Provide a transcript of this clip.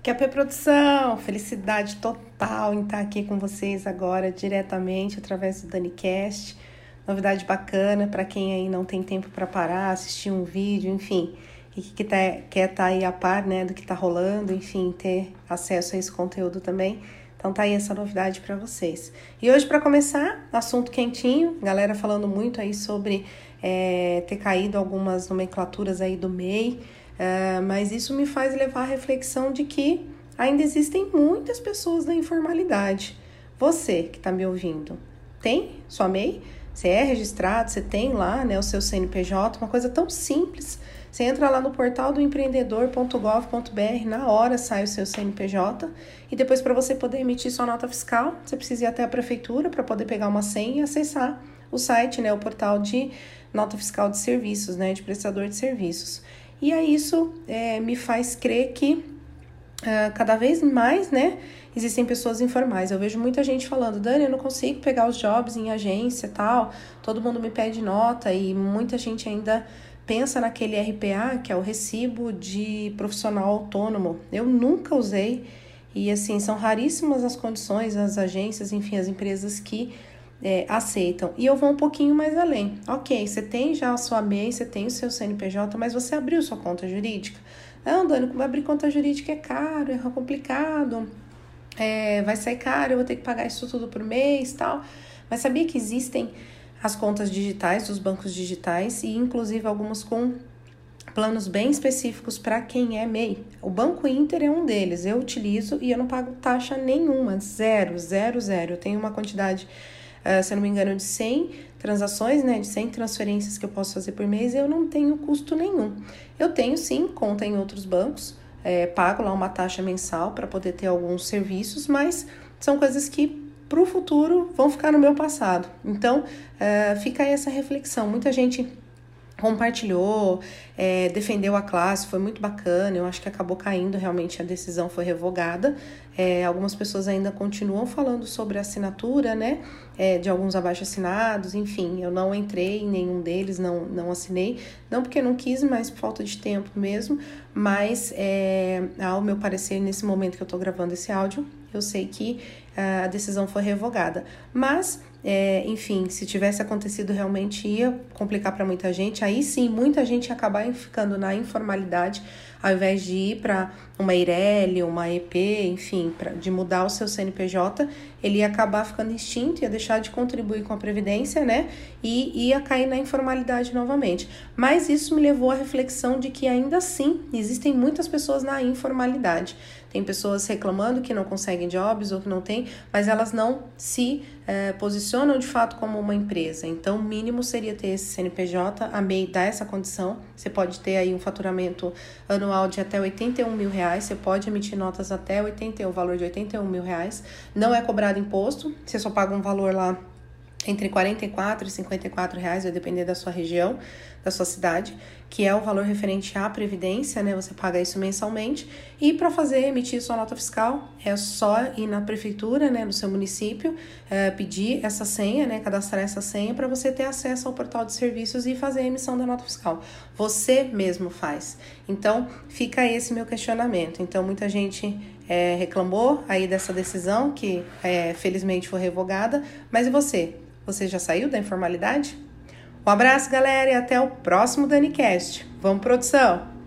Que a Produção, felicidade total em estar aqui com vocês agora diretamente através do DaniCast. Novidade bacana para quem aí não tem tempo para parar, assistir um vídeo, enfim, e que tá, quer estar tá aí a par né, do que está rolando, enfim, ter acesso a esse conteúdo também. Então tá aí essa novidade para vocês. E hoje para começar, assunto quentinho, galera falando muito aí sobre é, ter caído algumas nomenclaturas aí do MEI. Uh, mas isso me faz levar à reflexão de que ainda existem muitas pessoas na informalidade. Você que está me ouvindo, tem sua MEI? Você é registrado, você tem lá né, o seu CNPJ, uma coisa tão simples. Você entra lá no portal do empreendedor.gov.br, na hora sai o seu CNPJ e depois para você poder emitir sua nota fiscal, você precisa ir até a prefeitura para poder pegar uma senha e acessar o site, né, o portal de nota fiscal de serviços, né, de prestador de serviços. E aí isso é, me faz crer que uh, cada vez mais, né, existem pessoas informais. Eu vejo muita gente falando, Dani, eu não consigo pegar os jobs em agência tal, todo mundo me pede nota e muita gente ainda pensa naquele RPA, que é o recibo de profissional autônomo. Eu nunca usei e assim, são raríssimas as condições, as agências, enfim, as empresas que é, aceitam. E eu vou um pouquinho mais além. Ok, você tem já a sua MEI, você tem o seu CNPJ, mas você abriu sua conta jurídica? Não, Dani, como abrir conta jurídica é caro, é complicado, é, vai sair caro, eu vou ter que pagar isso tudo por mês tal. Mas sabia que existem as contas digitais dos bancos digitais e inclusive algumas com planos bem específicos para quem é MEI. O Banco Inter é um deles, eu utilizo e eu não pago taxa nenhuma, zero, zero, zero. Eu tenho uma quantidade uh, se eu não me engano, de 100 transações, né, de 100 transferências que eu posso fazer por mês, eu não tenho custo nenhum. Eu tenho sim conta em outros bancos, é, pago lá uma taxa mensal para poder ter alguns serviços, mas são coisas que para o futuro vão ficar no meu passado. Então, uh, fica aí essa reflexão. Muita gente compartilhou, é, defendeu a classe, foi muito bacana. Eu acho que acabou caindo, realmente a decisão foi revogada. É, algumas pessoas ainda continuam falando sobre a assinatura, né? É, de alguns abaixo assinados, enfim, eu não entrei em nenhum deles, não, não assinei, não porque não quis, mas por falta de tempo mesmo. Mas, é, ao meu parecer, nesse momento que eu tô gravando esse áudio, eu sei que uh, a decisão foi revogada. Mas é, enfim, se tivesse acontecido realmente ia complicar para muita gente. Aí sim, muita gente ia acabar ficando na informalidade, ao invés de ir para uma Eireli, uma EP, enfim, pra, de mudar o seu CNPJ, ele ia acabar ficando extinto, ia deixar de contribuir com a Previdência, né? E ia cair na informalidade novamente. Mas isso me levou à reflexão de que ainda assim existem muitas pessoas na informalidade. Tem pessoas reclamando que não conseguem jobs ou que não tem, mas elas não se é, posicionam de fato como uma empresa. Então, o mínimo seria ter esse CNPJ, a MEI dá essa condição. Você pode ter aí um faturamento anual de até 81 mil reais, você pode emitir notas até 80, o valor de 81 mil reais. Não é cobrado imposto, você só paga um valor lá entre 44 e 54 reais, vai depender da sua região, da sua cidade, que é o valor referente à previdência, né? Você paga isso mensalmente. E para fazer emitir sua nota fiscal, é só ir na prefeitura, né, no seu município, é, pedir essa senha, né, cadastrar essa senha para você ter acesso ao portal de serviços e fazer a emissão da nota fiscal. Você mesmo faz. Então, fica esse meu questionamento. Então, muita gente é, reclamou aí dessa decisão que é, felizmente foi revogada, mas e você? Você já saiu da informalidade? Um abraço, galera, e até o próximo DaniCast. Vamos, produção!